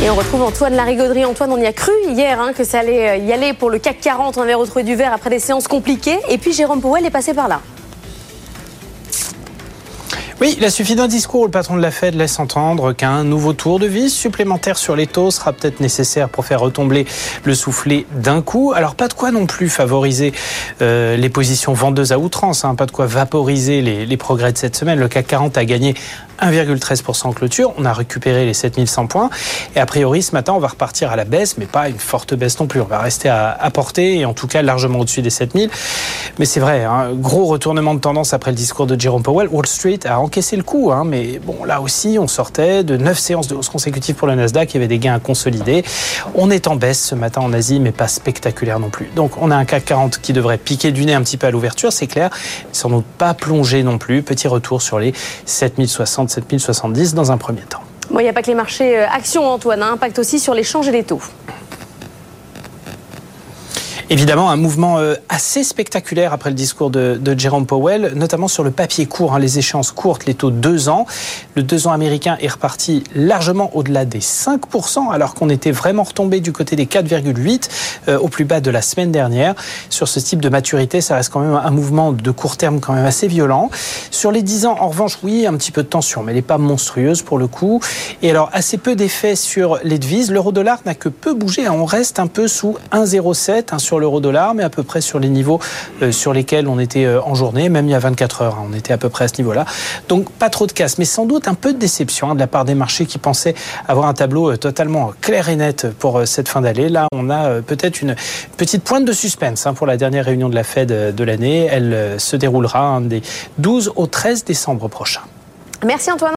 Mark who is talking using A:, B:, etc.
A: Et on retrouve Antoine Larigauderie. Antoine, on y a cru hier hein, que ça allait euh, y aller pour le CAC 40. On avait retrouvé du vert après des séances compliquées. Et puis Jérôme Powell est passé par là.
B: Oui, il a suffi d'un discours. Le patron de la Fed laisse entendre qu'un nouveau tour de vis supplémentaire sur les taux sera peut-être nécessaire pour faire retomber le soufflet d'un coup. Alors pas de quoi non plus favoriser euh, les positions vendeuses à outrance, hein, pas de quoi vaporiser les progrès de cette semaine. Le CAC 40 a gagné 1,13% en clôture. On a récupéré les 7100 points. Et a priori, ce matin, on va repartir à la baisse, mais pas une forte baisse non plus. On va rester à, à portée et en tout cas largement au-dessus des 7000. Mais c'est vrai, hein, gros retournement de tendance après le discours de Jerome Powell. Wall Street a encaissé le coup, hein, mais bon, là aussi, on sortait de 9 séances de hausse consécutive pour le Nasdaq. Il y avait des gains à consolider. On est en baisse ce matin en Asie, mais pas spectaculaire non plus. Donc, on a un CAC 40 qui devrait piquer du nez un petit peu à l'ouverture, c'est clair. Sans doute pas plonger non plus. Petit retour sur les 7060 7070 dans un premier temps.
A: Bon, il n'y a pas que les marchés euh, actions, Antoine, hein, impact aussi sur l'échange et les taux.
B: Évidemment, un mouvement euh, assez spectaculaire après le discours de, de Jerome Powell, notamment sur le papier court, hein, les échéances courtes, les taux 2 ans. Le 2 ans américain est reparti largement au-delà des 5%, alors qu'on était vraiment retombé du côté des 4,8 euh, au plus bas de la semaine dernière. Sur ce type de maturité, ça reste quand même un mouvement de court terme quand même assez violent. Sur les 10 ans, en revanche, oui, un petit peu de tension, mais elle n'est pas monstrueuse pour le coup. Et alors, assez peu d'effet sur les devises. L'euro-dollar n'a que peu bougé. Hein. On reste un peu sous 1,07 hein, sur l'euro-dollar, mais à peu près sur les niveaux euh, sur lesquels on était euh, en journée, même il y a 24 heures, hein, on était à peu près à ce niveau-là. Donc pas trop de casse, mais sans doute un peu de déception hein, de la part des marchés qui pensaient avoir un tableau euh, totalement clair et net pour cette fin d'année. Là, on a peut-être une petite pointe de suspense hein, pour la dernière réunion de la Fed de l'année. Elle se déroulera des 12 au 13 décembre prochain.
A: Merci Antoine.